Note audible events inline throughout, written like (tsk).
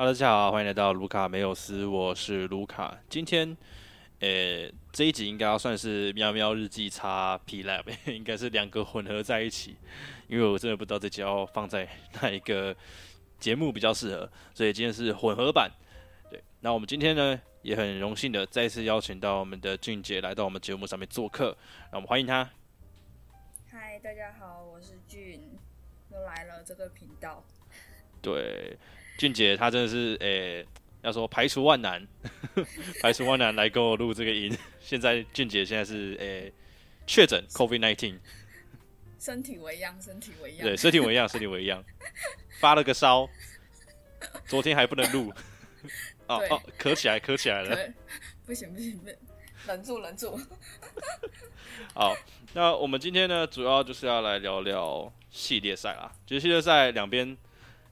Hello，大家好，欢迎来到卢卡梅有斯，我是卢卡。今天，呃，这一集应该要算是喵喵日记叉 P Lab，(laughs) 应该是两个混合在一起，因为我真的不知道这集要放在哪一个节目比较适合，所以今天是混合版。对，那我们今天呢，也很荣幸的再次邀请到我们的俊杰来到我们节目上面做客，让我们欢迎他。嗨，大家好，我是俊，又来了这个频道。对。俊杰他真的是诶，要说排除万难，(laughs) 排除万难来跟我录这个音。(laughs) 现在俊杰现在是诶确诊 COVID nineteen，身体为恙，身体为恙，对，身体为恙，(laughs) 身体为恙，发了个烧，昨天还不能录，哦哦，咳起来，咳起来了，不行不行不行，忍住忍住。好，那我们今天呢，主要就是要来聊聊系列赛啦，其实系列赛两边。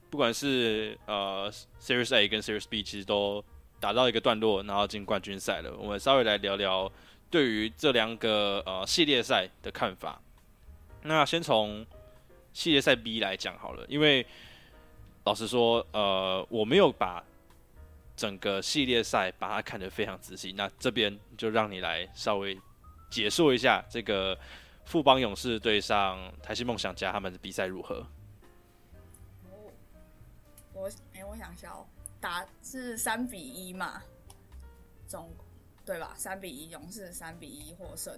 不管是呃 Series A 跟 Series B，其实都打到一个段落，然后进冠军赛了。我们稍微来聊聊对于这两个呃系列赛的看法。那先从系列赛 B 来讲好了，因为老实说，呃，我没有把整个系列赛把它看得非常仔细。那这边就让你来稍微解说一下这个富邦勇士对上台西梦想家他们的比赛如何。我哎，我想笑，打是三比一嘛，总对吧？三比一，勇士三比一获胜。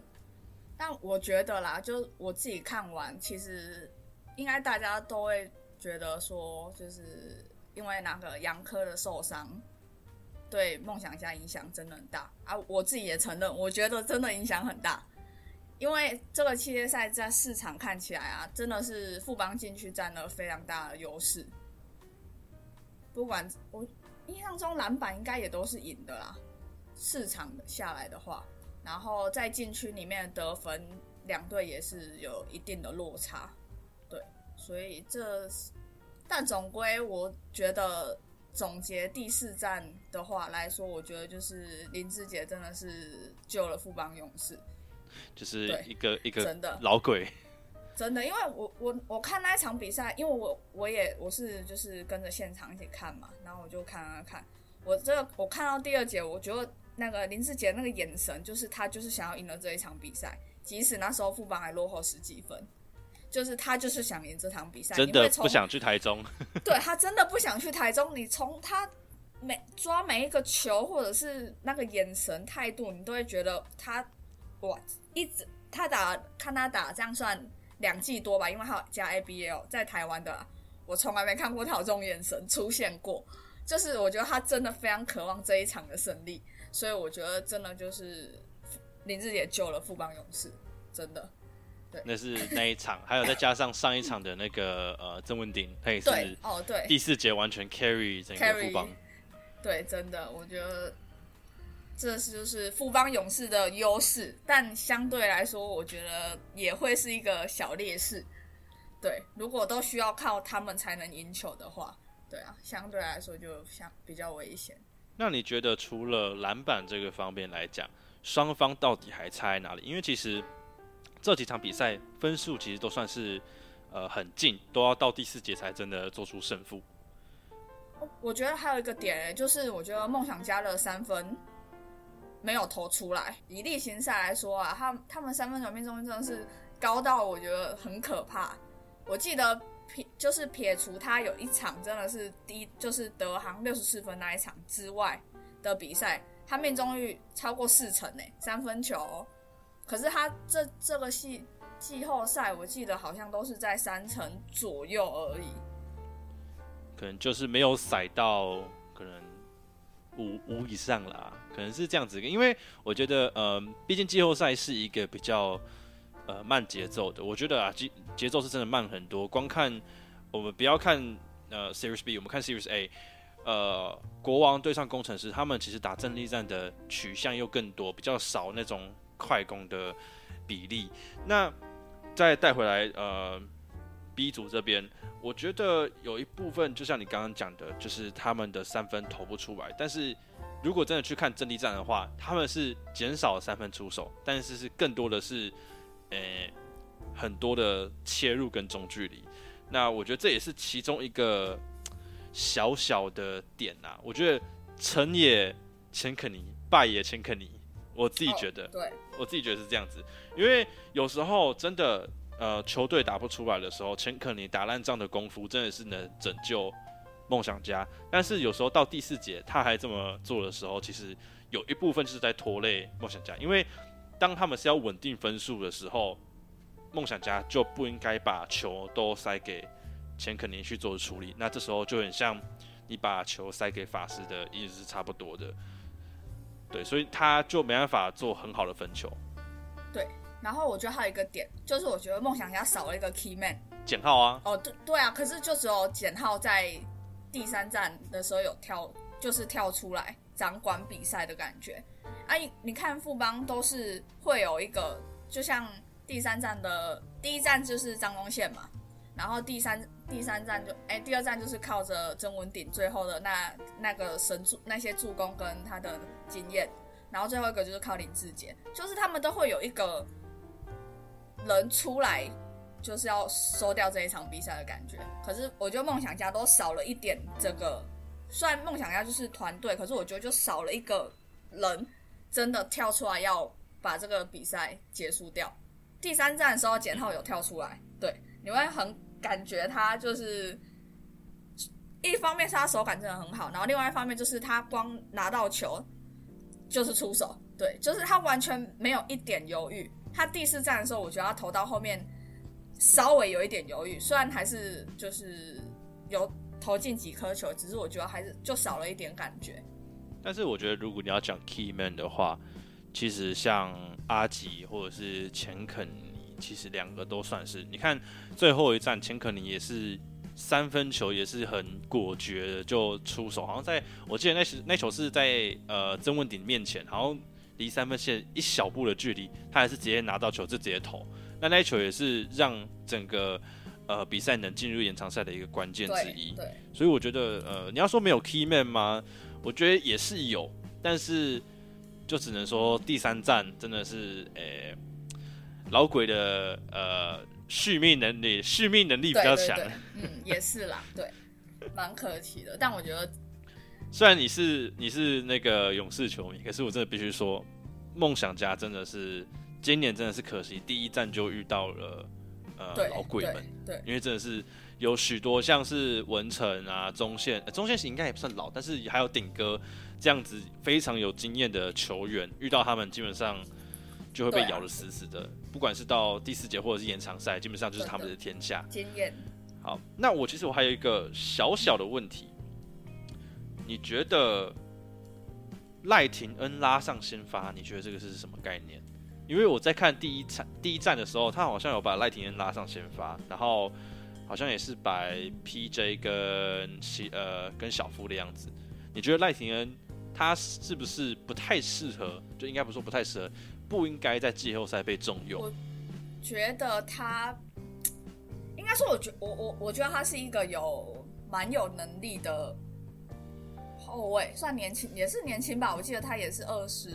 但我觉得啦，就我自己看完，其实应该大家都会觉得说，就是因为那个杨科的受伤，对梦想家影响真的很大啊。我自己也承认，我觉得真的影响很大，因为这个系列赛在市场看起来啊，真的是富邦进去占了非常大的优势。不管我印象中篮板应该也都是赢的啦，市场下来的话，然后在禁区里面得分，两队也是有一定的落差，对，所以这但总归我觉得总结第四战的话来说，我觉得就是林志杰真的是救了富邦勇士，就是一个一个真的。老鬼。真的，因为我我我看那一场比赛，因为我我也我是就是跟着现场一起看嘛，然后我就看看看，我这个我看到第二节，我觉得那个林志杰那个眼神，就是他就是想要赢了这一场比赛，即使那时候副帮还落后十几分，就是他就是想赢这场比赛，真的不想去台中，(laughs) 对他真的不想去台中，你从他每抓每一个球或者是那个眼神态度，你都会觉得他哇，一直他打看他打这样算。两季多吧，因为还有加 ABL 在台湾的，我从来没看过他有这种眼神出现过。就是我觉得他真的非常渴望这一场的胜利，所以我觉得真的就是林志杰救了富邦勇士，真的。对，那是那一场，还有再加上上一场的那个呃郑文鼎，他也是哦对，第四节完全 carry 整个富邦。对，真的，我觉得。这是就是富邦勇士的优势，但相对来说，我觉得也会是一个小劣势。对，如果都需要靠他们才能赢球的话，对啊，相对来说就相比较危险。那你觉得除了篮板这个方面来讲，双方到底还差在哪里？因为其实这几场比赛分数其实都算是呃很近，都要到第四节才真的做出胜负。我觉得还有一个点，就是我觉得梦想家的三分。没有投出来。以例行赛来说啊，他他们三分球命中率真的是高到我觉得很可怕。我记得撇就是撇除他有一场真的是低，就是德行六十四分那一场之外的比赛，他命中率超过四成呢，三分球。可是他这这个系季后赛，我记得好像都是在三成左右而已。可能就是没有踩到，可能。五五以上啦，可能是这样子，因为我觉得，呃，毕竟季后赛是一个比较呃慢节奏的。我觉得啊，节节奏是真的慢很多。光看我们不要看呃 Series B，我们看 Series A，呃，国王对上工程师，他们其实打阵地战的取向又更多，比较少那种快攻的比例。那再带回来，呃，B 组这边。我觉得有一部分，就像你刚刚讲的，就是他们的三分投不出来。但是如果真的去看阵地战的话，他们是减少三分出手，但是是更多的是，呃，很多的切入跟中距离。那我觉得这也是其中一个，小小的点啊，我觉得成也钱肯尼，败也钱肯尼，我自己觉得，对，我自己觉得是这样子，因为有时候真的，呃，球队打不出来的时候，钱肯尼打烂仗的功夫真的是能拯救梦想家，但是有时候到第四节他还这么做的时候，其实有一部分是在拖累梦想家，因为当他们是要稳定分数的时候，梦想家就不应该把球都塞给。钱肯尼去做处理，那这时候就很像你把球塞给法师的意思是差不多的，对，所以他就没办法做很好的分球。对，然后我觉得还有一个点，就是我觉得梦想家少了一个 key man，简浩啊。哦，对对啊，可是就只有简浩在第三站的时候有跳，就是跳出来掌管比赛的感觉。啊，你看富邦都是会有一个，就像第三站的第一站就是张东宪嘛，然后第三。第三站就哎，第二站就是靠着曾文鼎最后的那那个神助那些助攻跟他的经验，然后最后一个就是靠林志杰，就是他们都会有一个人出来，就是要收掉这一场比赛的感觉。可是我觉得梦想家都少了一点这个，虽然梦想家就是团队，可是我觉得就少了一个人真的跳出来要把这个比赛结束掉。第三站的时候简浩有跳出来，对，你会很。感觉他就是一方面是他手感真的很好，然后另外一方面就是他光拿到球就是出手，对，就是他完全没有一点犹豫。他第四站的时候，我觉得他投到后面稍微有一点犹豫，虽然还是就是有投进几颗球，只是我觉得还是就少了一点感觉。但是我觉得如果你要讲 key man 的话，其实像阿吉或者是钱肯尼。其实两个都算是，你看最后一站，钱肯尼也是三分球也是很果决的就出手，好像在我记得那时那球是在呃曾文鼎面前，好像离三分线一小步的距离，他还是直接拿到球就直接投，那那一球也是让整个呃比赛能进入延长赛的一个关键之一。对，所以我觉得呃你要说没有 key man 吗？我觉得也是有，但是就只能说第三站真的是诶。老鬼的呃续命能力，续命能力比较强。嗯，也是啦，对，蛮可惜的。但我觉得，虽然你是你是那个勇士球迷，可是我真的必须说，梦想家真的是今年真的是可惜，第一站就遇到了呃老鬼们。对，因为真的是有许多像是文成啊、中线，中线应该也不算老，但是还有顶哥这样子非常有经验的球员，遇到他们基本上。就会被咬得死死的，不管是到第四节或者是延长赛，基本上就是他们的天下。经验。好，那我其实我还有一个小小的问题，你觉得赖廷恩拉上先发，你觉得这个是什么概念？因为我在看第一场第一站的时候，他好像有把赖廷恩拉上先发，然后好像也是摆 PJ 跟西呃跟小夫的样子。你觉得赖廷恩他是不是不太适合？就应该不说不太适合。不应该在季后赛被重用。我觉得他应该说，我觉我我我觉得他是一个有蛮有能力的后卫，算年轻也是年轻吧。我记得他也是二十，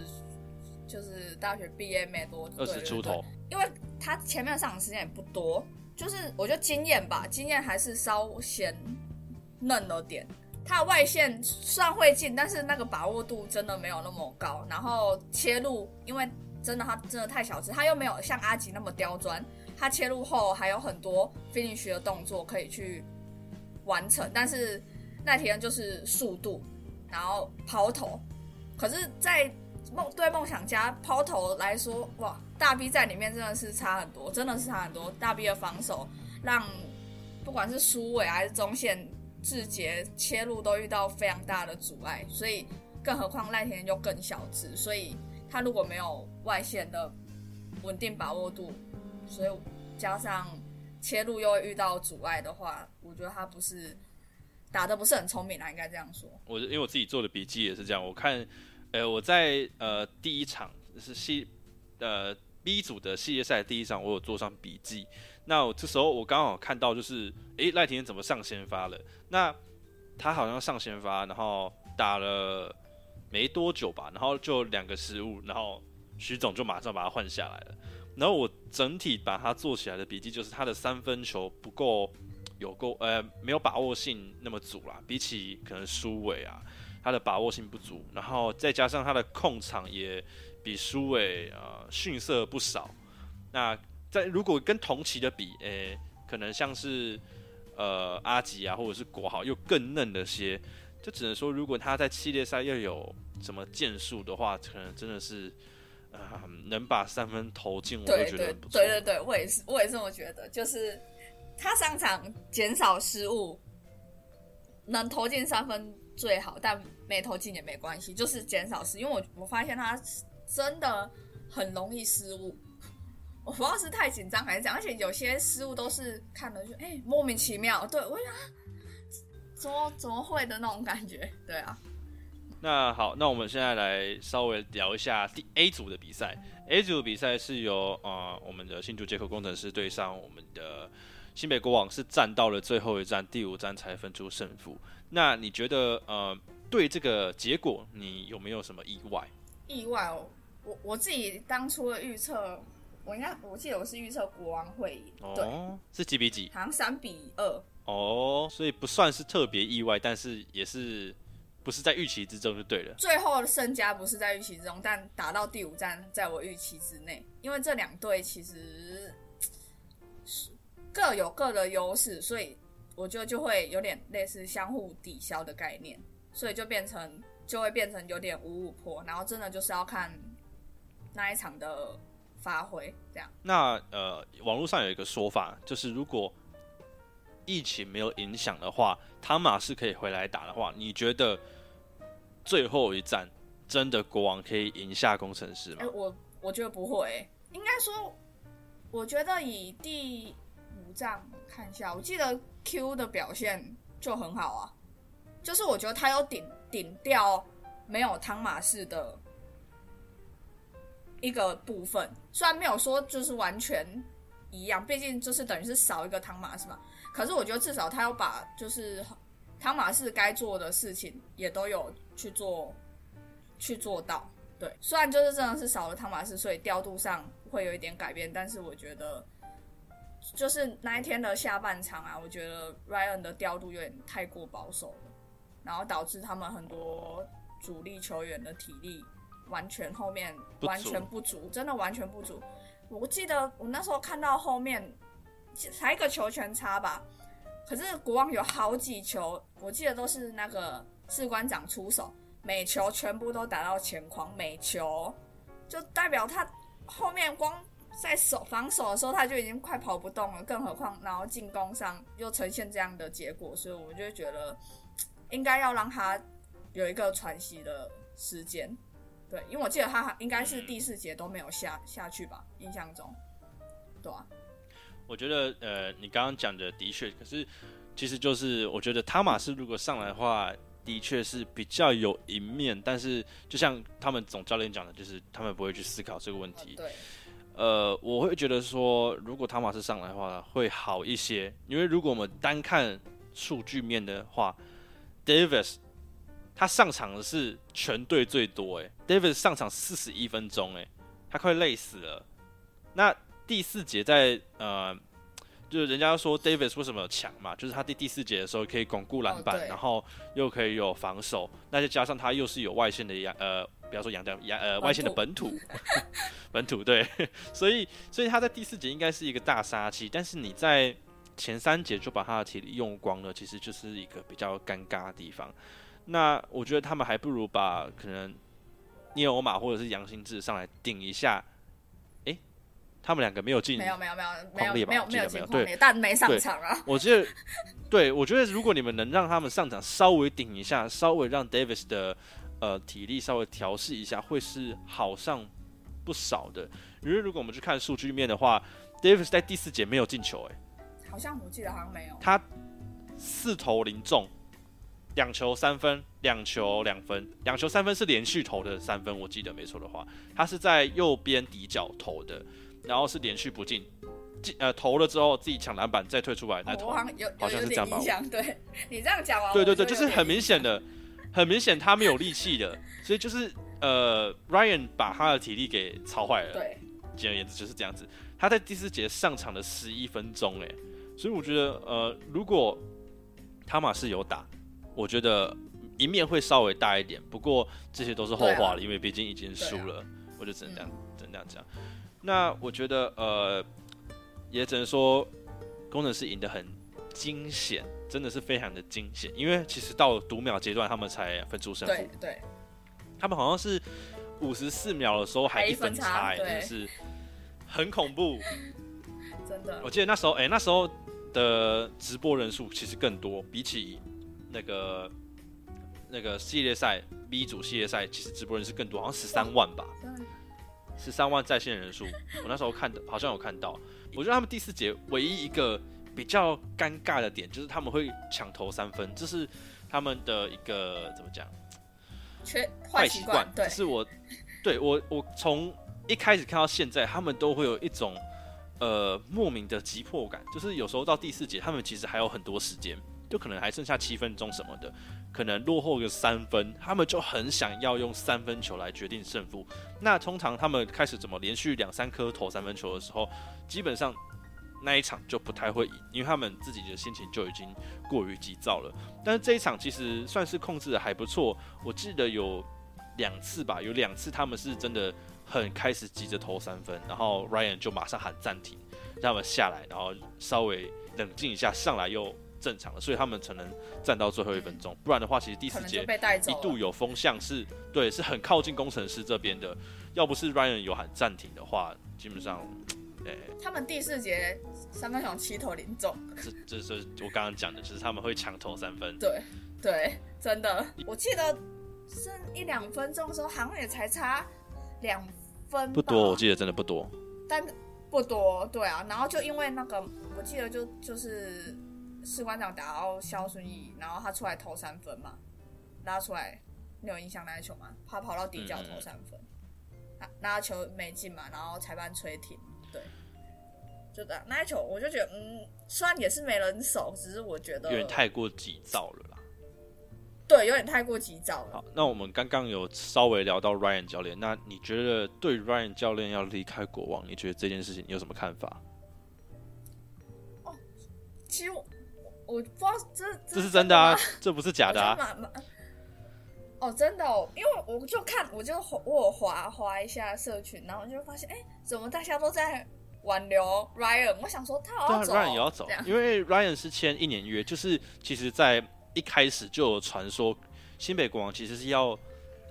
就是大学毕业没多二十出头。因为他前面上场时间也不多，就是我觉得经验吧，经验还是稍显嫩了点。他的外线算会进，但是那个把握度真的没有那么高。然后切入，因为真的，他真的太小只，他又没有像阿吉那么刁钻。他切入后还有很多 finish 的动作可以去完成，但是那天就是速度，然后抛投。可是，在梦对梦想家抛投来说，哇，大 B 在里面真的是差很多，真的是差很多。大 B 的防守让不管是苏伟还是中线志杰切入都遇到非常大的阻碍，所以更何况赖田又更小只，所以。他如果没有外线的稳定把握度，所以加上切入又遇到阻碍的话，我觉得他不是打的不是很聪明啊，应该这样说。我因为我自己做的笔记也是这样，我看，呃，我在呃第一场是系呃 B 组的系列赛第一场，我有做上笔记。那我这时候我刚好看到就是，诶，赖廷怎么上先发了？那他好像上先发，然后打了。没多久吧，然后就两个失误，然后徐总就马上把他换下来了。然后我整体把他做起来的笔记就是他的三分球不够有够呃没有把握性那么足啦，比起可能苏伟啊，他的把握性不足，然后再加上他的控场也比苏伟呃逊色不少。那在如果跟同期的比，诶、可能像是呃阿吉啊，或者是国豪又更嫩了些，就只能说如果他在系列赛又有什么建树的话，可能真的是。啊，能把三分投进，我就对对觉得很不错。对对对，我也是，我也这么觉得。就是他上场减少失误，能投进三分最好，但没投进也没关系，就是减少失。因为我我发现他真的很容易失误，我不知道是太紧张还是怎样，而且有些失误都是看了就哎、莫名其妙，对我想怎么怎么会的那种感觉，对啊。那好，那我们现在来稍微聊一下第 A 组的比赛。A 组比赛是由呃我们的新竹接口工程师对上我们的新北国王，是战到了最后一战第五战才分出胜负。那你觉得呃对这个结果你有没有什么意外？意外哦，我我自己当初的预测，我应该我记得我是预测国王会赢，对，哦，是几比几？好像三比二，哦，所以不算是特别意外，但是也是不是在预期之中就对了。最后的胜家不是在预期之中，但打到第五站在我预期之内，因为这两队其实是各有各的优势，所以我觉得就会有点类似相互抵消的概念，所以就变成就会变成有点五五坡，然后真的就是要看那一场的发挥，这样。那呃，网络上有一个说法，就是如果疫情没有影响的话，汤马是可以回来打的话，你觉得最后一战真的国王可以赢下工程师吗哎、？我我觉得不会欸、应该说，我觉得以第五战看一下，我记得 Q 的表现就很好啊，就是我觉得他有顶顶掉没有汤马士的一个部分，虽然没有说就是完全一样，毕竟就是等于是少一个汤马士嘛，可是我觉得至少他有把就是汤马士该做的事情也都有去做去做到。对，虽然就是真的是少了汤马斯，所以调度上会有一点改变，但是我觉得就是那一天的下半场啊，我觉得 Ryan 的调度有点太过保守了，然后导致他们很多主力球员的体力完全后面完全不足，真的完全不足。我记得我那时候看到后面才一个球权差吧，可是国王有好几球，我记得都是那个士官长出手，每球全部都打到前框，每球就代表他后面光在守防守的时候他就已经快跑不动了，更何况然后进攻上又呈现这样的结果，所以我就觉得应该要让他有一个喘息的时间。对，因为我记得他应该是第四节都没有下下去吧，印象中，对啊，我觉得呃，你刚刚讲的的确，可是其实就是我觉得汤马斯如果上来的话，的确是比较有赢面，但是就像他们总教练讲的，就是他们不会去思考这个问题。对，呃，我会觉得说，如果汤马斯上来的话会好一些，因为如果我们单看数据面的话，Davis 他上场的是全队最多，诶 d a v i s 上场四十一分钟，诶，他快累死了。那第四节在呃，就是人家说 Davis 为什么强嘛，就是他第第四节的时候可以巩固篮板，哦然后又可以有防守，那再加上他又是有外线的洋呃，不要说洋将洋呃外线的本土，(laughs) 本土对，(laughs) 所以所以他在第四节应该是一个大杀器，但是你在前三节就把他的体力用光了，其实就是一个比较尴尬的地方。那我觉得他们还不如把可能聂欧马或者是杨新志上来顶一下。诶，他们两个没有进没有没有没有没有没有没有进但没上场啊。我觉得，对我觉得如果你们能让他们上场稍微顶一下，稍微让 Davis 的呃体力稍微调试一下，会是好上不少的。因为如果我们去看数据面的话，Davis 在第四节没有进球、诶，好像我记得好像没有。他四投零中，两球三分，两球两分，两球三分是连续投的三分，我记得没错的话，他是在右边底角投的，然后是连续不进，进呃投了之后自己抢篮板再退出来再投好像有好有有像是这样吧对你这样讲完，对对对，就就是很明显的，很明显他没有力气的，所以就是呃，Ryan 把他的体力给操坏了。对，简而言之就是这样子。他在第四节上场了十一分钟，哎，所以我觉得呃，如果汤马是有打，我觉得赢面会稍微大一点。不过这些都是后话了，因为毕竟已经输了，我就只能这样，只能这样讲。那我觉得呃，也只能说工程师赢得很惊险，真的是非常的惊险。因为其实到读秒阶段，他们才分出胜负。对，他们好像是五十四秒的时候还一分差，真的是很恐怖。(laughs) 真的，我记得那时候，哎，那时候。的直播人数其实更多，比起那个那个系列赛 B 组系列赛，其实直播人是更多，好像十三万吧，十三万在线人数。(laughs) 我那时候看的，好像有看到。我觉得他们第四节唯一一个比较尴尬的点，就是他们会抢投三分，这是他们的一个怎么讲？缺坏习惯。对，是我对我我从一开始看到现在，他们都会有一种。呃，莫名的急迫感，就是有时候到第四节，他们其实还有很多时间，就可能还剩下七分钟什么的，可能落后个三分，他们就很想要用三分球来决定胜负。那通常他们开始怎么连续两三颗投三分球的时候，基本上那一场就不太会赢，因为他们自己的心情就已经过于急躁了。但是这一场其实算是控制的还不错，我记得有两次吧，有两次他们是真的。很开始急着投三分，然后 Ryan 就马上喊暂停，让他们下来，然后稍微冷静一下，上来又正常的，所以他们才能站到最后一分钟。不然的话，其实第四节一度有风向是对，是很靠近工程师这边的。要不是 Ryan 有喊暂停的话，基本上，诶，他们第四节三分球七投零中。这这是我刚刚讲的，就是他们会抢投三分。对对，真的，我记得剩一两分钟的时候，好像也才差。两分不多，我记得真的不多，但不多，对啊。然后就因为那个，我记得就就是士官长打到肖顺义，然后他出来投三分嘛，拉出来，你有印象那球吗？他跑到底角投三分，那那球没进嘛，然后裁判吹停，对，就这样。那球我就觉得，嗯，虽然也是没人守，只是我觉得有点太过急躁了啦。对，有点太过急躁了。好，那我们刚刚有稍微聊到 Ryan 教练，那你觉得对 Ryan 教练要离开国王，你觉得这件事情你有什么看法？哦，其实我我不知道这这是真的啊，(laughs) 这不是假的啊。哦，真的哦，因为我就看，我就我滑滑一下社群，然后就发现，哎，怎么大家都在挽留 Ryan？我想说他要走，Ryan 也要走，因为 Ryan 是签一年约，就是其实，在一开始就有传说，新北国王其实是要，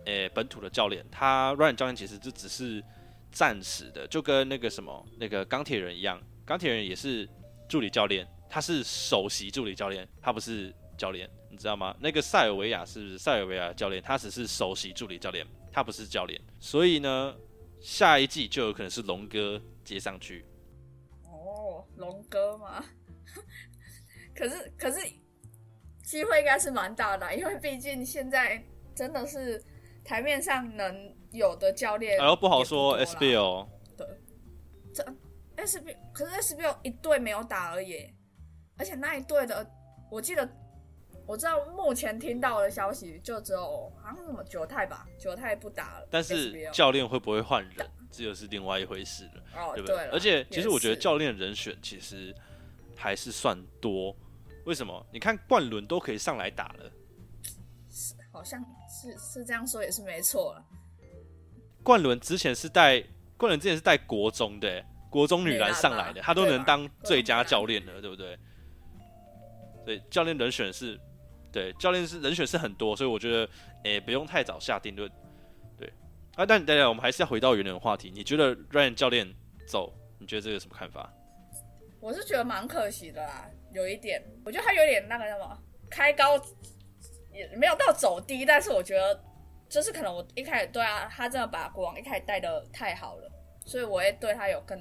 诶本土的教练，他 Ryan 教练其实就只是暂时的，就跟那个什么那个钢铁人一样，钢铁人也是助理教练，他是首席助理教练，他不是教练，你知道吗？那个塞尔维亚是不是塞尔维亚教练，他只是首席助理教练，他不是教练，所以呢，下一季就有可能是龙哥接上去。哦，龙哥吗？可 (laughs) 是可是。机会应该是蛮大的，因为毕竟现在真的是台面上能有的教练，哎，不好说 SBL。对，这 SBL 可是 SBL 一队没有打而已，而且那一队的，我记得我知道目前听到的消息就只有好像什么九泰吧，九泰不打了。但是教练会不会换人，这又是另外一回事了，哦，对不对？而且其实我觉得教练人选其实还是算多。为什么？你看冠伦都可以上来打了，是好像是是这样说也是没错了。冠伦之前是带冠伦之前是带国中的国中女篮上来的，他都能当最佳教练了，对不对？对，教练人选是，对，教练是人选是很多，所以我觉得，诶，不用太早下定论。对，啊，但大家我们还是要回到原的话题，你觉得 Ryan 教练走，你觉得这个什么看法？我是觉得蛮可惜的啦。有一点，我觉得他有点那个什么开高，也没有到走低，但是我觉得就是可能我一开始对啊，他真的把国王一开始带的太好了，所以我也对他有更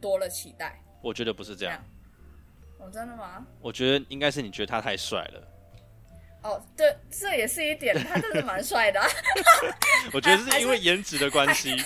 多的期待。我觉得不是这样。哦，真的吗？我觉得应该是你觉得他太帅了。哦，对，这也是一点，他真的蛮帅的。(laughs) 我觉得是因为颜值的关系。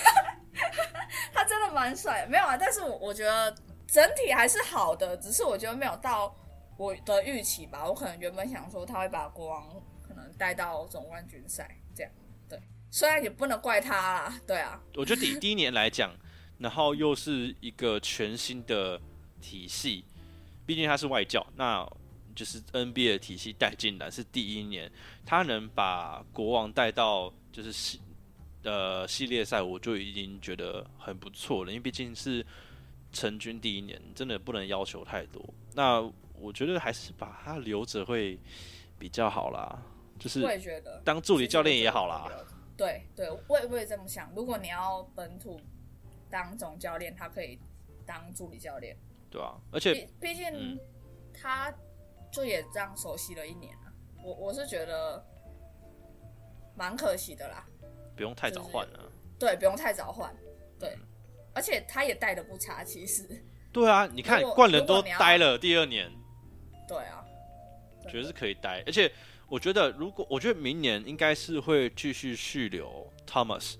(laughs) 他真的蛮帅，没有啊，但是我我觉得整体还是好的，只是我觉得没有到。我的预期吧，我可能原本想说他会把国王可能带到总冠军赛这样，对，虽然也不能怪他啦，对啊。我觉得以第一年来讲，然后又是一个全新的体系，毕毕竟他是外教，那就是 NBA 的体系带进来是第一年，他能把国王带到就是系呃系列赛，我就已经觉得很不错了，因为毕竟是成军第一年，真的不能要求太多。那我觉得还是把他留着会比较好啦，就是我也觉得当助理教练也好啦。对对，我也我也这么想。如果你要本土当总教练，他可以当助理教练，对啊，而且毕毕竟嗯他就也这样熟悉了一年了。我我是觉得蛮可惜的啦。不用太早换了。对，不用太早换。对，而且他也带的不差，其实。对啊，你看冠人都如果你要待了第二年，对啊，觉得是可以待，而且我觉得如果我觉得明年应该是会继续续留 Thomas，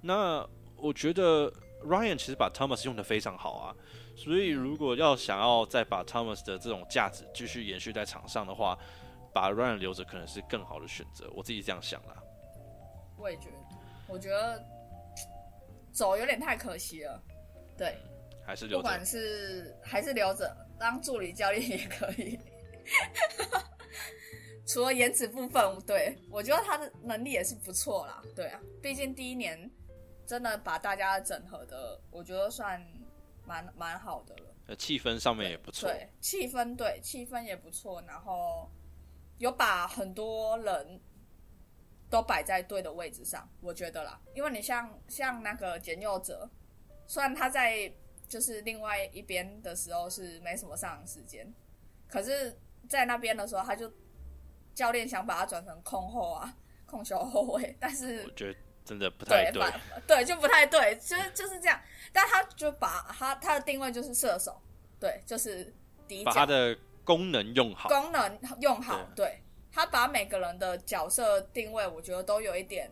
那我觉得 Ryan 其实把 Thomas 用的非常好啊，所以如果要想要再把 Thomas 的这种价值继续延续在场上的话，把 Ryan 留着可能是更好的选择，我自己这样想啦。我也觉得，我觉得走有点太可惜了。对，还是留着不管是还是留着当助理教练也可以。(laughs) 除了颜值部分，对我觉得他的能力也是不错啦。对啊，毕竟第一年真的把大家整合的，我觉得算蛮蛮好的了。呃气氛上面也不错，对，气氛对气氛也不错，然后有把很多人都摆在对的位置上，我觉得啦。因为你像像那个简佑哲，虽然他在就是另外一边的时候是没什么上场时间，可是在那边的时候，他就教练想把他转成控后啊，控球后卫，但是我觉得真的不太对，对。对就不太对，就是就是这样。但他就把他他的定位就是射手，对，就是底角把他的功能用好，功能用好，对他把每个人的角色定位，我觉得都有一点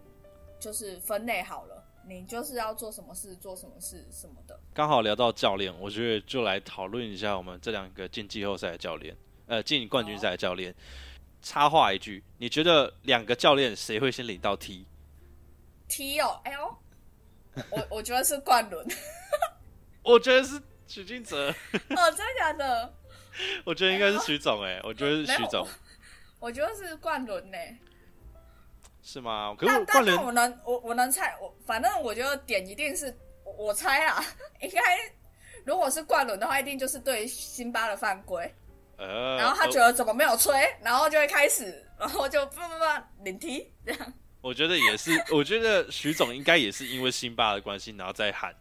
就是分类好了。你就是要做什么事，做什么事什么的。刚好聊到教练，我觉得就来讨论一下我们这两个进季后赛的教练，呃，进冠军赛的教练。插话一句，你觉得两个教练谁会先领到 T？T 哦，L，我我觉得是冠伦。(laughs) 我觉得是许金哲，哦，真的假的？(laughs) 我觉得应该是徐总，哎，我觉得是徐总，(laughs) 我觉得是冠伦呢。是吗？可是但我冠伦但但我能我我能猜，我反正我觉得点一定是我我猜啊，应该如果是冠伦的话，一定就是对辛巴的犯规。呃，然后他觉得怎么没有吹，然后就会开始，然后就不不不领踢这样。我觉得也是，我觉得徐总应该也是因为辛巴的关系，然后再喊，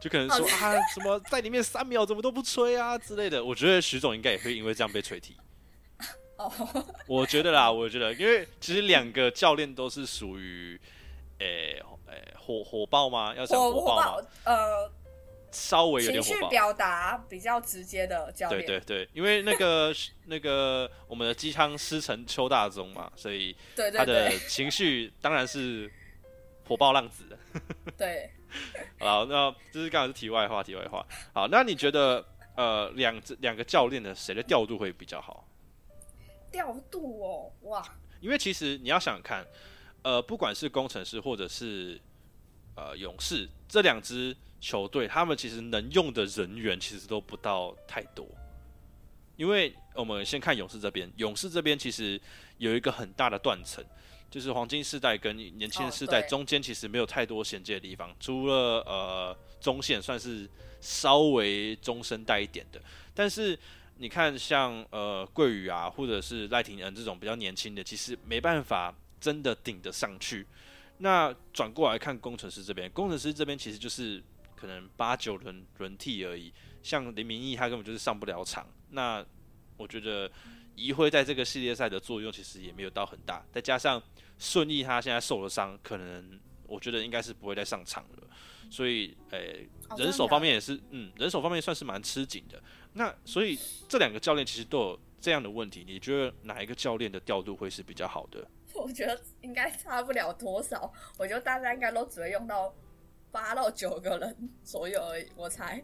就可能说啊什么在里面三秒怎么都不吹啊之类的。我觉得徐总应该也会因为这样被吹踢。哦，我觉得啦，我觉得，因为其实两个教练都是属于，诶、诶、火火爆吗？要讲火爆吗？呃稍微有点火爆。绪表达比较直接的教对练，对对，因为那个 (laughs) 那个我们的机枪师承邱大宗嘛，所以他的对对情绪当然是火爆浪子。对，(laughs) 好，那这是刚好是题外话，题外话。好，那你觉得呃两只两个教练的谁的调度会比较好？调度哦，哇，因为其实你要想想看，呃，不管是工程师或者是呃勇士这两支球队，他们其实能用的人员其实都不到太多。因为我们先看勇士这边，勇士这边其实有一个很大的断层，就是黄金世代跟年轻的世代中间其实没有太多衔接的地方，除了呃中线算是稍微中生代一点的，但是你看像呃桂宇啊，或者是赖廷恩这种比较年轻的，其实没办法真的顶得上去。那转过来看工程师这边，工程师这边其实就是可能八九轮轮替而已，像林明义他根本就是上不了场。那我觉得移辉在这个系列赛的作用其实也没有到很大，再加上顺义他现在受了伤，可能我觉得应该是不会再上场了。所以，诶、哦人手方面也是，嗯，人手方面算是蛮吃紧的。那所以这两个教练其实都有这样的问题，你觉得哪一个教练的调度会是比较好的？(laughs) 我觉得应该差不了多少，我觉得大家应该都只会用到八到九个人左右而已，我猜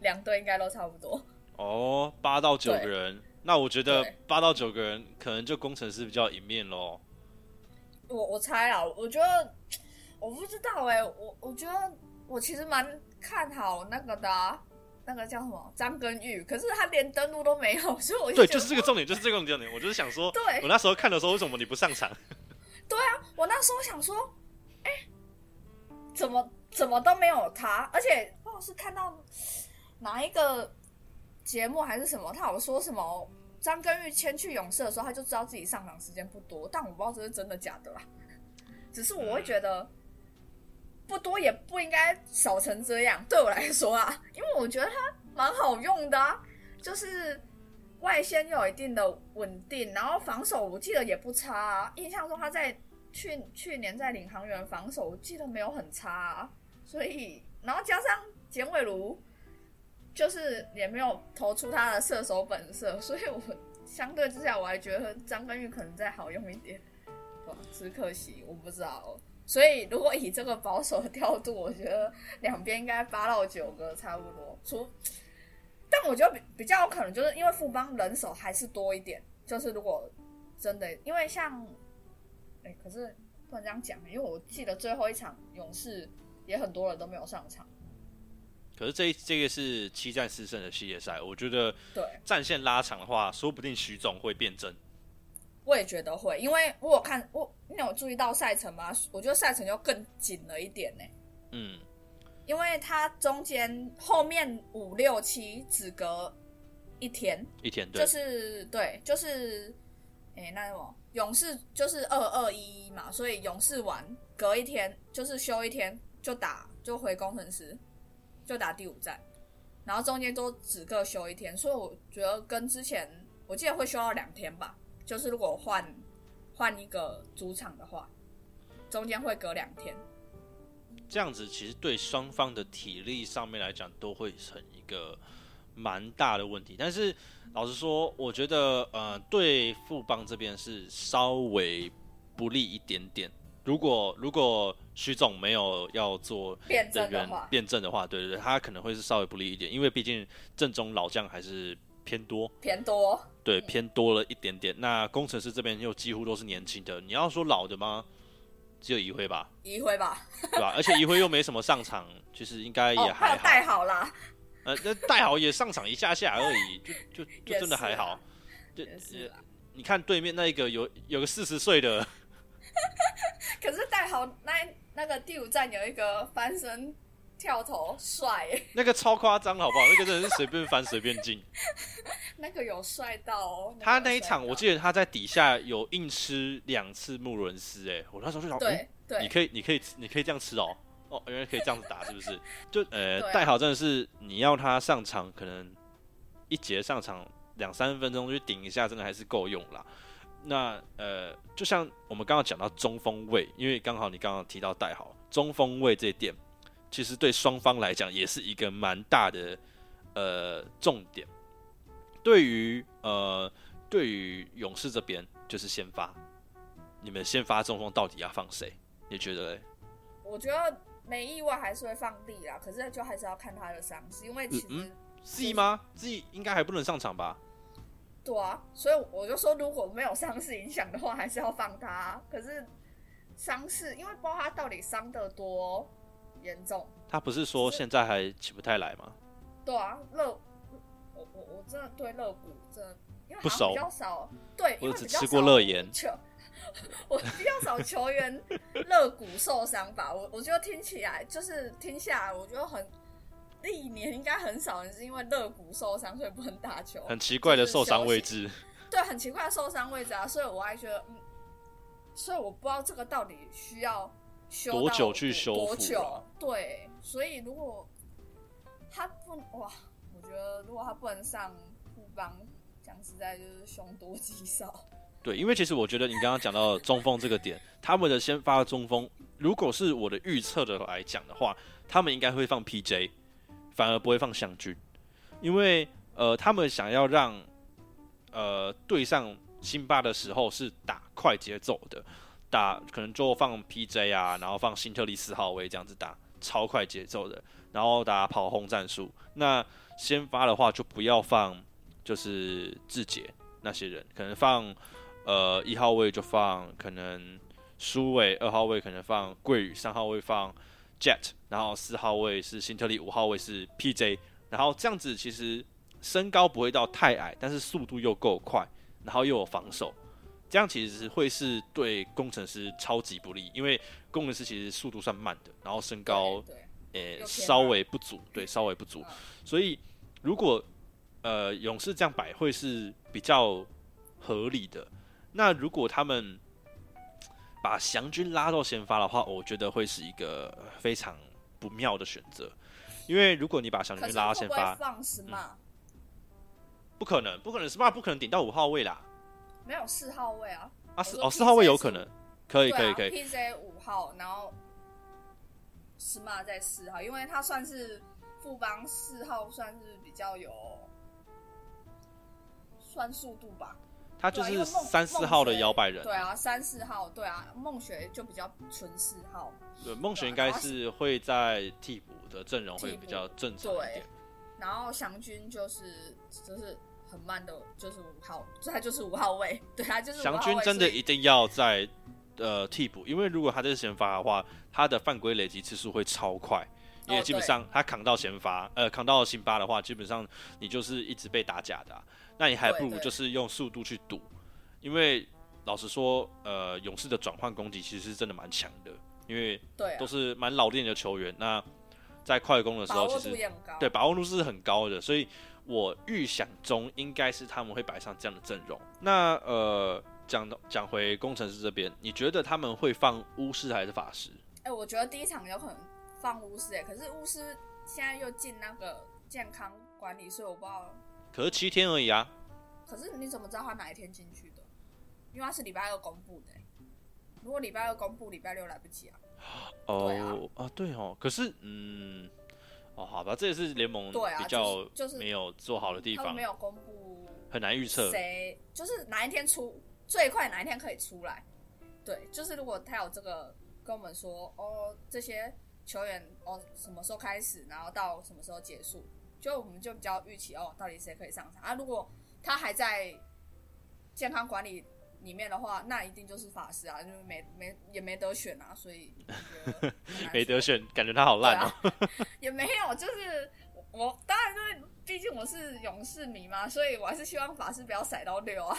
两队应该都差不多。哦，八到九个人，那我觉得八到九个人可能就工程师比较赢面喽。我我猜啊，我觉得我不知道哎、我我觉得我其实蛮看好那个的、啊，那个叫什么张根玉，可是他连登录都没有，(laughs) 所以我就对，就是这个重点，就是这个重点。我就是想说，对我那时候看的时候，为什么你不上场？(laughs) 对啊，我那时候想说，哎、怎么怎么都没有他，而且不知道是看到哪一个节目还是什么，他有说什么张根玉签去勇士的时候，他就知道自己上场时间不多，但我不知道这是真的假的啦。只是我会觉得不多也不应该少成这样，对我来说啊，因为我觉得他蛮好用的啊，就是外线又有一定的稳定，然后防守我记得也不差啊。印象中他在去去年在领航员防守，我记得没有很差啊。所以，然后加上简伟如，就是也没有投出他的射手本色，所以我相对之下我还觉得张根玉可能再好用一点，哇，只可惜我不知道。所以，如果以这个保守的调度，我觉得两边应该八到九个差不多。除，但我觉得比比较有可能，就是因为富邦人手还是多一点。就是如果真的，因为像，哎、可是不能这样讲，因为我记得最后一场勇士也很多人都没有上场。可是这这个是七战四胜的系列赛，我觉得对，战线拉长的话，说不定徐总会变阵。我也觉得会，因为我有看我，你有注意到赛程吗？我觉得赛程就更紧了一点呢、嗯，因为它中间后面五六七只隔一天，一天对，就是对，就是，哎、那什么，勇士就是二二一一嘛，所以勇士完隔一天就是休一天就打就回工程师，就打第五站，然后中间都只各休一天，所以我觉得跟之前我记得会休到两天吧，就是如果换换一个主场的话，中间会隔两天。这样子其实对双方的体力上面来讲都会成一个蛮大的问题。但是老实说，我觉得呃，对富邦这边是稍微不利一点点。如果如果徐总没有要做辩人员证的话，辩证的话，对对对，他可能会是稍微不利一点，因为毕竟正宗老将还是偏多。偏多，对，偏多了一点点。那工程师这边又几乎都是年轻的，你要说老的吗？只有一辉吧，一辉吧。对吧？而且一辉又没什么上场，其实应该也哦，还有还好。带好啦，呃，那戴豪也上场一下下而已，就就就真的还好。就是啦。你看对面那一个有有个四十岁的，(laughs) 可是戴豪那那个第五站有一个翻身跳投帅耶，那个超夸张，好不好？那个真的是随便翻随便进。(laughs) 那个有帅到哦。他那一场，我记得他在底下有硬吃两次穆伦斯，哎，我那时候就想，对诶你，可以，你可以，你可以这样吃哦。哦，原来可以这样子打，是不是？(laughs) 就呃，戴好真的是你要他上场，可能一节上场两三分钟去顶一下，真的还是够用啦。那呃，就像我们刚刚讲到中锋位，因为刚好你刚刚提到戴好中锋位这一点，其实对双方来讲也是一个蛮大的呃重点。对于呃，对于勇士这边就是先发，你们先发中锋到底要放谁？你觉得嘞？我觉得没意外还是会放地啦，可是就还是要看他的伤势，因为其实、嗯 Z 吗？Z 应该还不能上场吧？对啊，所以我就说如果没有伤势影响的话，还是要放他啊。可是伤势，因为不知道他到底伤的多严重。他不是说现在还起不太来吗？对啊，肋，我我我真的对肋骨真的，因为不好像比熟较少，对，我只吃过少肋炎球，(laughs) 我比较少球员肋骨受伤吧。我我觉得听起来就是听下来，我觉得很历年应该很少人是因为肋骨受伤所以不能打球，很奇怪的受伤位置。(laughs) 对，很奇怪的受伤位置啊，所以我还觉得，嗯，所以我不知道这个到底需要修多久去修复多久啊？对，所以如果他不哇，我觉得如果他不能上富邦，讲实在就是凶多吉少。对，因为其实我觉得你刚刚讲到中锋这个点，他们的先发中锋，如果是我的预测的来讲的话，他们应该会放 PJ，反而不会放向军，因为呃，他们想要让呃对上辛巴的时候是打快节奏的，打可能就放 PJ 啊，然后放辛特利四号位这样子打超快节奏的，然后打跑轰战术。那先发的话就不要放就是志杰那些人，可能放呃一号位就放可能苏伟，二号位可能放桂宇，三号位放 Jet，然后四号位是辛特利，五号位是 PJ，然后这样子其实身高不会到太矮，但是速度又够快，然后又有防守，这样其实会是对工程师超级不利，因为工程师其实速度算慢的，然后身高对，呃稍微不足，对，稍微不足，所以如果呃勇士这样摆会是比较合理的。那如果他们把祥军拉到先发的话，我觉得会是一个非常不妙的选择，因为如果你把祥军拉到先发，放什么？不可能，不可能，smart 不可能顶到五号位啦。没有四号位啊。啊，四哦，四号位有可能，可以，可以，可以。P J 五号，然后 smart 在四号，因为他算是副帮四号，算是比较有算速度吧。他就是三四号的摇摆人，对啊，三四号，对啊，梦雪就比较纯四号。对，梦雪应该是会在替补的阵容会比较正常一点。然后祥军就是就是很慢的，就是五号，他就是五号位，(laughs) 对他就是祥军真的一定要在呃替补，因为如果他在先发的话，他的犯规累积次数会超快，因为基本上他扛到先发，呃，扛到辛巴的话，基本上你就是一直被打假的。那你还不如就是用速度去赌，因为老实说，呃，勇士的转换攻击其实是真的蛮强的，因为都是蛮老练的球员。那在快攻的时候，其实对把握度是很高的，所以我预想中应该是他们会摆上这样的阵容。那呃，讲讲回工程师这边，你觉得他们会放巫师还是法师？哎，我觉得第一场有可能放巫师，哎，可是巫师现在又进那个健康管理，所以我不知道。可是七天而已啊！可是你怎么知道他哪一天进去的？因为他是礼拜二公布的。如果礼拜二公布，礼拜六来不及啊。哦啊，对哦。可是，嗯，哦，好吧，这也是联盟比较就是没有做好的地方，没有公布，很难预测谁就是哪一天出最快，哪一天可以出来。对，就是如果他有这个跟我们说，哦，这些球员哦什么时候开始，然后到什么时候结束。就我们就比较预期哦，到底谁可以上场啊？如果他还在健康管理里面的话，那一定就是法师啊，就是没没也没得选啊，所以 (laughs) 没得选，感觉他好烂哦。(laughs) 也没有，就是我当然是，毕竟我是勇士迷嘛，所以我还是希望法师不要甩到六啊。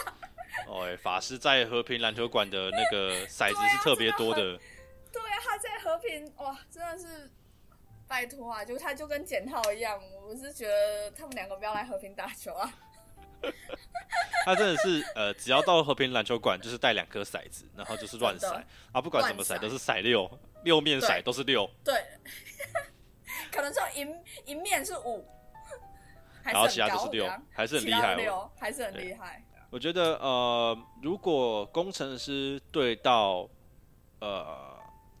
(laughs) 哦，法师在和平篮球馆的那个骰子是特别多的。对啊，他在和平哇，真的是。拜托啊！就他就跟简浩一样，我是觉得他们两个不要来和平打球啊。(laughs) 他真的是呃，只要到和平篮球馆，就是带两颗骰子，然后就是乱骰啊，不管怎么骰都是骰六，六面骰都是六。对，(laughs) 可能就一一面是五，然后其他都是六，还是很厉害哦，还是很厉害。我觉得呃，如果工程师对到呃。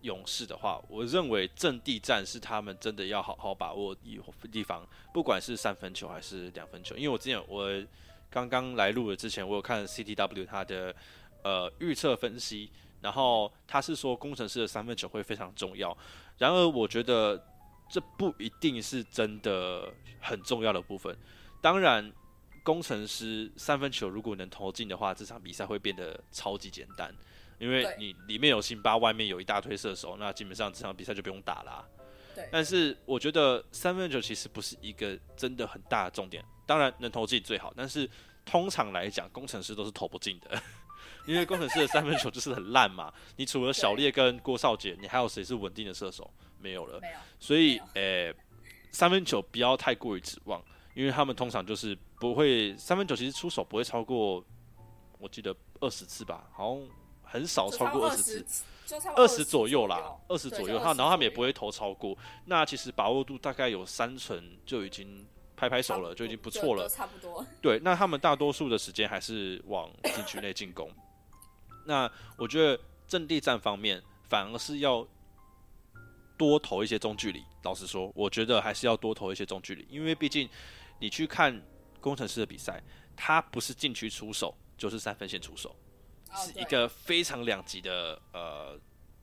勇士的话，我认为阵地战是他们真的要好好把握一地方，不管是三分球还是两分球。因为我之前我刚刚来录了之前，我有看 CTW 他的呃预测分析，然后他是说工程师的三分球会非常重要。然而，我觉得这不一定是真的很重要的部分。当然，工程师三分球如果能投进的话，这场比赛会变得超级简单。因为你里面有辛巴，外面有一大堆射手，那基本上这场比赛就不用打啦。对。但是我觉得三分球其实不是一个真的很大的重点，当然能投进最好，但是通常来讲，工程师都是投不进的，(laughs) 因为工程师的三分球就是很烂嘛。你除了小烈跟郭少杰，你还有谁是稳定的射手？没有了。没有。所以，诶，三分球不要太过于指望，因为他们通常就是不会三分球，其实出手不会超过，我记得二十次吧，好像。很少超过二十次，二十左右啦，二十左右。他然后他们也不会投超过，那其实把握度大概有三成就已经拍拍手了，就已经不错了。差不多。对，那他们大多数的时间还是往禁区内进攻。那我觉得阵地战方面反而是要多投一些中距离。老实说，我觉得还是要多投一些中距离，因为毕竟你去看工程师的比赛，他不是禁区出手，就是三分线出手。是一个非常两极的呃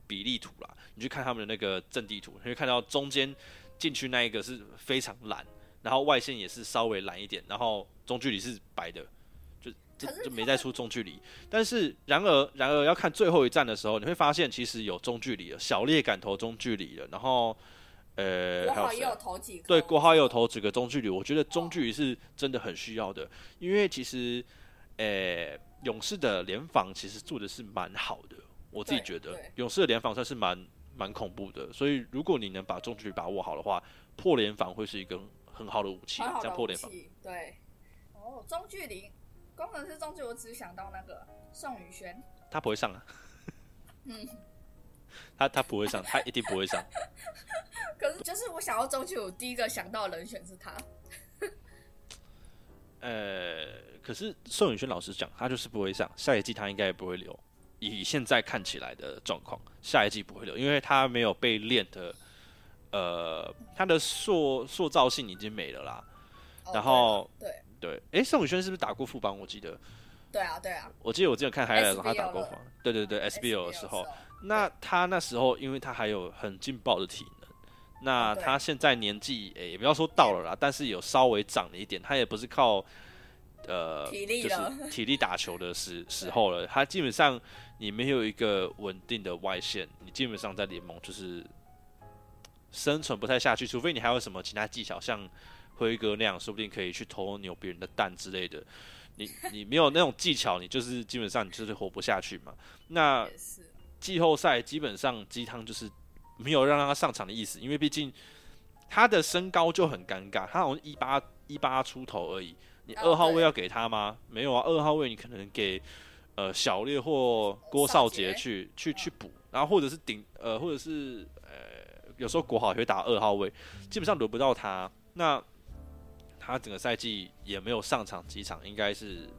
比例图啦，你去看他们的那个阵地图，你会看到中间进去那一个是非常蓝，然后外线也是稍微蓝一点，然后中距离是白的，就就就没再出中距离。但是然而然而要看最后一站的时候，你会发现其实有中距离了，小烈敢投中距离了，然后。呃，国也有投几个，对，国豪也有投几个中距离，我觉得中距离是真的很需要的，因为其实，呃，勇士的联防其实做的是蛮好的，我自己对觉得勇士的联防算是蛮蛮恐怖的，所以如果你能把中距离把握好的话，破联防会是一个很好的武器，这样破联防。器，对。哦，中距离工程师中距，我只想到那个宋宇轩，他不会上啊，嗯，(laughs) 他他不会上，他一定不会上。(laughs) 可是就是我想要中距，我第一个想到的人选是他，呃，可是宋宇轩老师讲，他就是不会上，下一季他应该也不会留。以现在看起来的状况，下一季不会留，因为他没有被练的，呃，他的塑塑造性已经没了啦。哦然后对对，诶，宋宇轩是不是打过副帮？我记得，对啊对啊，我记得我之前看海的时候，他打过。对对对 SBL，SBL 的时候，那他那时候，因为他还有很劲爆的体能，那他现在年纪，诶、也不要说到了啦，但是有稍微长了一点，他也不是靠。呃，体力就是 (laughs) 体力打球的时 (laughs) 时候了。他基本上你没有一个稳定的外线，你基本上在联盟就是生存不太下去，除非你还有什么其他技巧，像辉哥那样，说不定可以去偷扭别人的蛋之类的。你 (laughs) 你没有那种技巧，你就是基本上你就是活不下去嘛。那，季后赛基本上鸡汤就是没有让他上场的意思，因为毕竟他的身高就很尴尬，他好像一八一八出头而已。你哦二号位要给他吗？没有啊，二号位你可能给呃小烈或郭少杰去去去补，然后或者是顶呃或者是呃有时候国豪也会打二号位，基本上轮不到他。那他整个赛季也没有上场几场，应该是，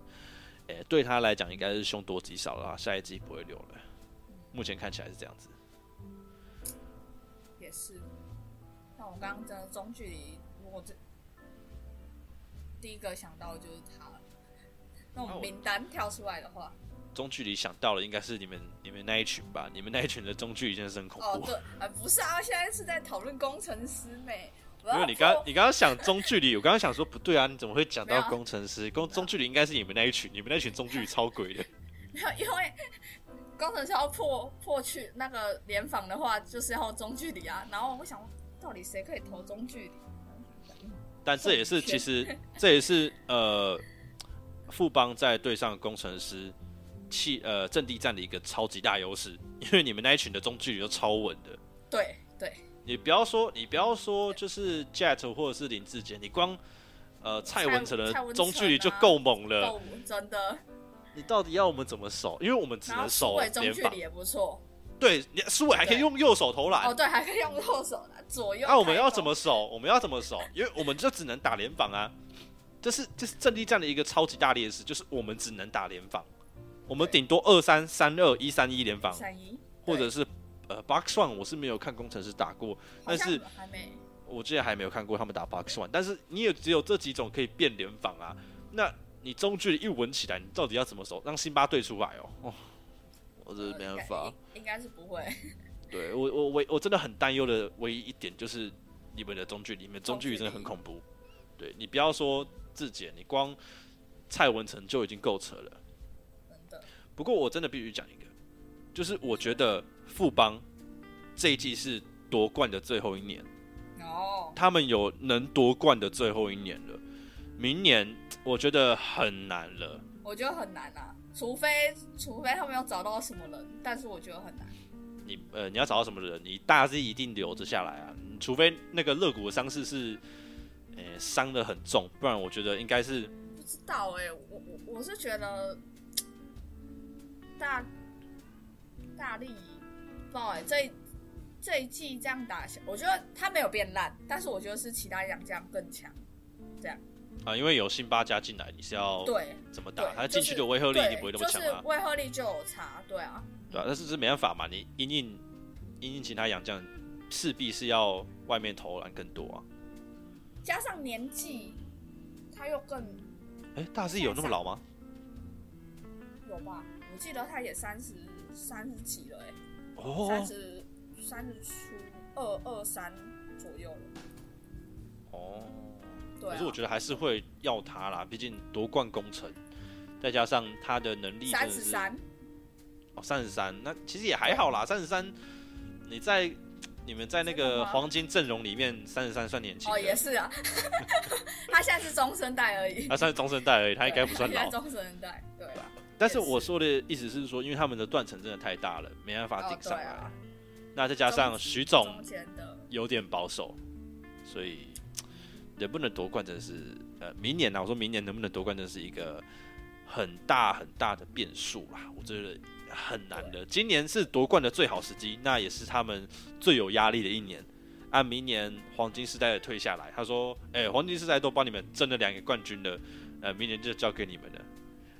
诶、对他来讲应该是凶多吉少了啊，下一季不会留了。目前看起来是这样子。也是。那我刚刚真的中距离，如果这第一个想到的就是他了。那那我种名单跳出来的话，中距离想到了，应该是你们你们那一群吧？你们那一群的中距离真的是很恐怖。哦对，啊不是啊，现在是在讨论工程师妹。我要没有，你刚你刚刚想中距离，我刚刚想说不对啊，你怎么会讲到工程师？工中距离应该是你们那一群，你们那一群中距离超鬼的。(laughs) 没有，因为工程师要破破去那个联防的话，就是要中距离啊。然后我想，到底谁可以投中距离？但这也是其实这也是呃富邦在对上工程师气呃阵地战的一个超级大优势，因为你们那一群的中距离都超稳的。对对，你不要说你不要说就是 Jet 或者是林志杰，你光呃蔡文成的中距离就够猛了。够真的。你到底要我们怎么守？因为我们只能守中距离。也不错。对，你苏伟还可以用右手投篮。哦，对，还可以用右手的左右。那、我们要怎么？守？我们要怎么守？因为我们就只能打联防啊，这是这是阵地战的一个超级大劣势，就是我们只能打联防，我们顶多二三三二一三一联防，或者是呃 box one，我是没有看工程师打过，但是。我之前还没有看过他们打 box one，但是你也只有这几种可以变联防啊，那你中距离一稳起来，你到底要怎么守？让辛巴对出来哦，哦，我这是没办法。应应该是不会。(laughs) 对我我我我真的很担忧的唯一一点就是你们的中距离，你们中距离真的很恐怖。对你不要说志杰，你光蔡文成就已经够扯了。真的，不过我真的必须讲一个，就是我觉得富邦这一季是夺冠的最后一年，哦，他们有能夺冠的最后一年了。明年我觉得很难了。我觉得很难啊，除非除非他们要找到什么人，但是我觉得很难。你呃，你要找到什么人，你大 Z 一定留着下来啊，嗯除非那个肋骨的伤势是，呃，伤的很重，不然我觉得应该是不知道哎、我我我是觉得大大力不知道哎、这一这一季这样打下，我觉得他没有变烂，但是我觉得是其他洋将更强。啊，因为有辛巴加进来，你是要对怎么打？他进去的威慑力一定不会那么强啊，就是威慑力就有差，对啊，对啊，但是这没办法嘛，你因应因应其他洋将，势必是要外面投篮更多啊。加上年纪，他又更哎、大师有那么老吗？有吧？我记得他也三十三十几了、欸，三哦十三十出二二三左右了。哦，对、啊，可是我觉得还是会要他啦，毕竟夺冠功臣，再加上他的能力三十三，哦，三十三，那其实也还好啦。三十三，你在 (tsk) 你们在那个黄金阵容里面，三十三算年轻哦，也是啊，(laughs) 他现在是中生代而已，他算是中生代而已，他应该不算老。中生代，对。但是我说的意思是说，因为他们的断层真的太大了，没办法顶上来。那再加上徐总有点保守，所以能不能夺冠，真的是呃，明年呢？我说明年能不能夺冠，真是一个很大很大的变数啦。我觉得很难的。今年是夺冠的最好时机，那也是他们最有压力的一年。按明年黄金时代的退下来，他说：“哎，黄金时代都帮你们争了两个冠军了，呃，明年就交给你们了。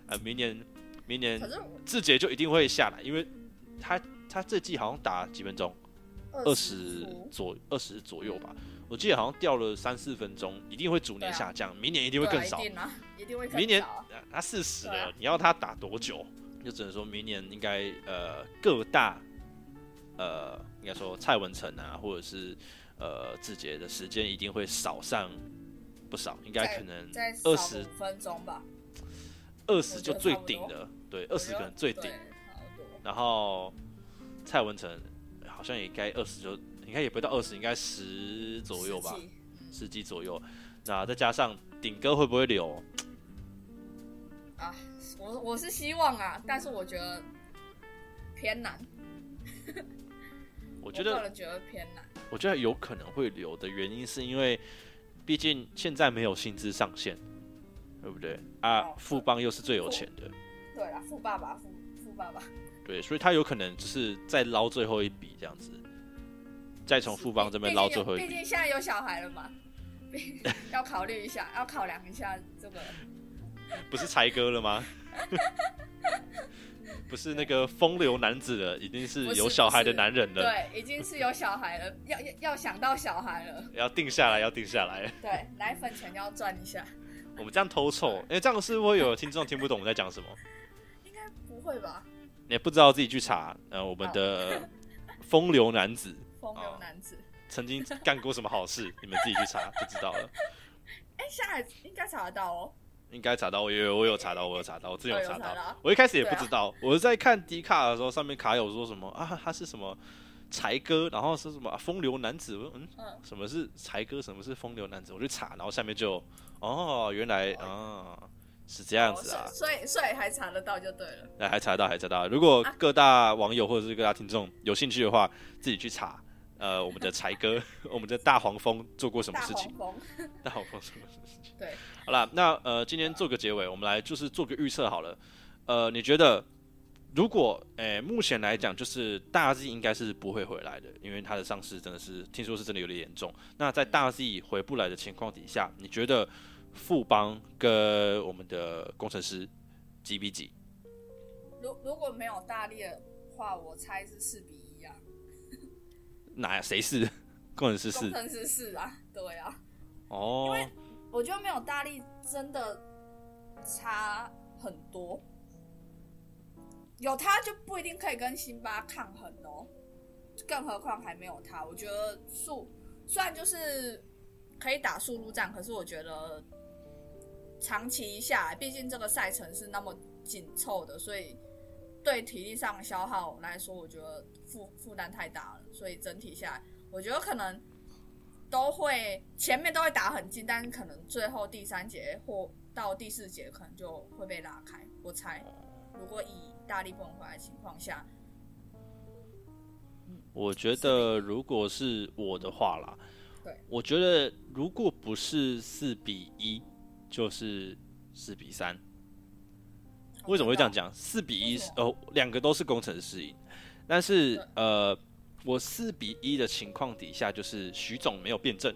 呃，明年明年志杰就一定会下来，因为他。”他这季好像打几分钟，二十左二十左右吧。我记得好像掉了三四分钟，一定会逐年下降。明年一定会更少，(laughs) 一定会。明年他四十了，你要他打多久？就只能说明年应该呃各大呃应该说蔡文成啊，或者是呃志杰的时间一定会少上不少，应该可能二十分钟吧。二十就最顶的，对，二十可能最顶。然后。蔡文成好像也该二十，就应该也不到二十，应该十左右吧，十几左右。那再加上顶哥会不会留？啊，我我是希望啊，但是我觉得偏难。(laughs) 我觉得觉得偏难。我觉得有可能会留的原因是因为，毕竟现在没有薪资上限，对不对？啊，富邦又是最有钱的。对啊，富爸爸，富富爸爸。对，所以他有可能就是再捞最后一笔这样子，再从富邦这边捞最后一笔。毕竟现在有小孩了嘛，要考虑一下，要考量一下这个。(laughs) 不是才哥了吗？不是那个风流男子了，已经是有小孩的男人了。对，已经是有小孩了，要要要想到小孩了。要定下来，要定下来。对，奶粉钱要赚一下。我们这样偷凑，因为这样是不会有听众听不懂我们在讲什么。(laughs) 应该不会吧？也不知道自己去查，呃，我们的风流男子，风流男子曾经干过什么好事？(laughs) 你们自己去查就知道了。哎，现在应该查得到哦。应该查到，我有我有查到，我有查到，我之前有查到。我一开始也不知道，我是在看迪卡的时候，上面卡有说什么啊，他是什么才哥，然后是什么风流男子，嗯，什么是才哥，什么是风流男子？我去查，然后下面就哦，原来啊。是这样子啊，所以所以还查得到就对了。哎，还查得到，还查得到。如果各大网友或者是各大听众有兴趣的话，自己去查。呃，我们的才哥，(laughs) 我们的大黄蜂做过什么事情？大黄蜂什么事情？对。好了，那呃，今天做个结尾，我们来就是做个预测好了。呃，你觉得如果诶，目前来讲，就是大 Z 应该是不会回来的，因为他的伤势真的是听说是真的有点严重。那在大 Z 回不来的情况底下，你觉得？富邦跟我们的工程师几比几？如如果没有大力的话，我猜是四比。哪谁是工程师是？工程师是啊，对啊。哦。因为我觉得没有大力真的差很多，有他就不一定可以跟辛巴抗衡哦。更何况还没有他，我觉得速虽然就是可以打速度战，可是我觉得。长期下来，毕竟这个赛程是那么紧凑的，所以对体力上消耗来说，我觉得负负担太大了。所以整体下来，我觉得可能都会前面都会打很近，但是可能最后第三节或到第四节可能就会被拉开。我猜，如果以大力不能回来的情况下，我觉得如果是我的话啦，对，我觉得如果不是四比一。就是四比三，为什么会这样讲？四比一，呃，两个都是工程师赢，但是呃，我四比一的情况底下，就是徐总没有辩证，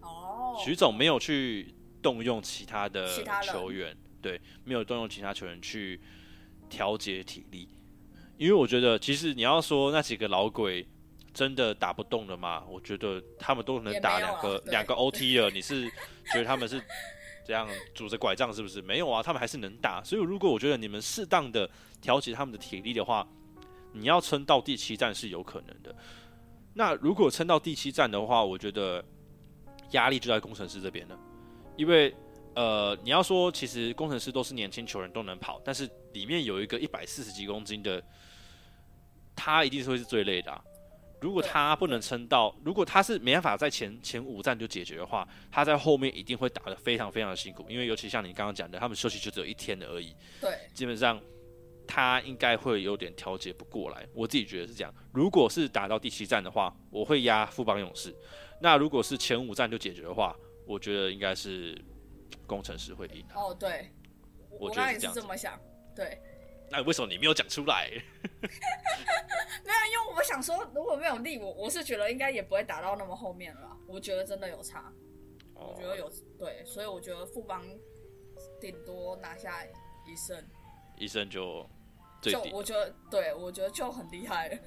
哦，徐总没有去动用其他的球员，对，没有动用其他球员去调节体力，因为我觉得，其实你要说那几个老鬼。真的打不动了吗？我觉得他们都能打两个两个 OT 了。你是觉得他们是这样拄着拐杖是不是？没有啊，他们还是能打。所以如果我觉得你们适当的调节他们的体力的话，你要撑到第七站是有可能的。那如果撑到第七站的话，我觉得压力就在工程师这边了。因为呃，你要说其实工程师都是年轻球员都能跑，但是里面有一个一百四十几公斤的，他一定是会是最累的。如果他不能撑到，如果他是没办法在前前五站就解决的话，他在后面一定会打得非常非常的辛苦，因为尤其像你刚刚讲的，他们休息就只有一天而已，对基本上他应该会有点调节不过来。我自己觉得是这样。如果是打到第七站的话，我会压富邦勇士；那如果是前五站就解决的话，我觉得应该是工程师会赢。哦对，我也是这么想，对，那为什么你没有讲出来？(laughs) 没有，因为我想说，如果没有力，我我是觉得应该也不会打到那么后面了。我觉得真的有差，我觉得有对，所以我觉得富邦顶多拿下一胜，一胜就最就我觉得对我觉得就很厉害了，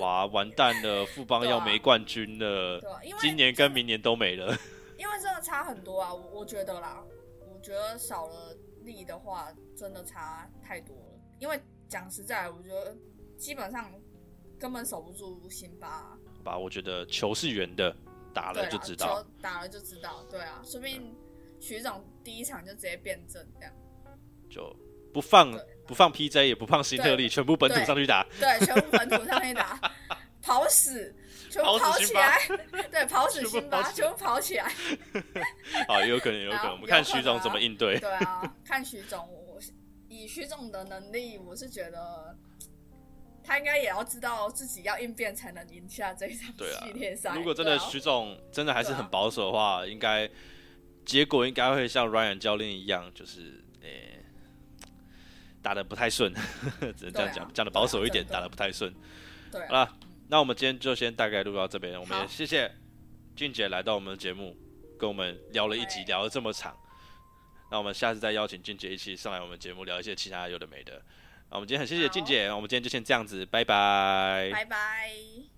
哇，完蛋了，富邦要没冠军了，对吧？因为今年跟明年都没了。因为真的差很多啊，我我觉得啦，我觉得少了力的话，真的差太多了。因为讲实在，我觉得基本上根本守不住辛巴、啊，吧，我觉得球是圆的，打了就知道。球打了就知道，对啊，说不定徐总第一场就直接变正这样，就不放不放 PJ，也不放新特利，全部本土上去打。对，全部本土上去打，(laughs) 跑死，全部跑起来，对，跑死辛巴，全部跑起来，(laughs) 好，也有可能，有可能。我们看徐总怎么啊应对。对啊，看徐总，我以徐总的能力，我是觉得他应该也要知道自己要应变才能赢下这一场系列赛。如果真的徐总真的还是很保守的话，应该结果应该会像 Ryan 教练一样，就是诶、打的不太顺，(laughs) 只能这样讲，讲的保守一点，啊打的不太顺。对啊好了，那我们今天就先大概录到这边，我们也谢谢俊杰来到我们的节目，跟我们聊了一集，聊了这么长。那我们下次再邀请静姐一起上来我们节目聊一些其他有的没的。那我们今天很谢谢好俊姐，我们今天就先这样子，拜拜。拜拜。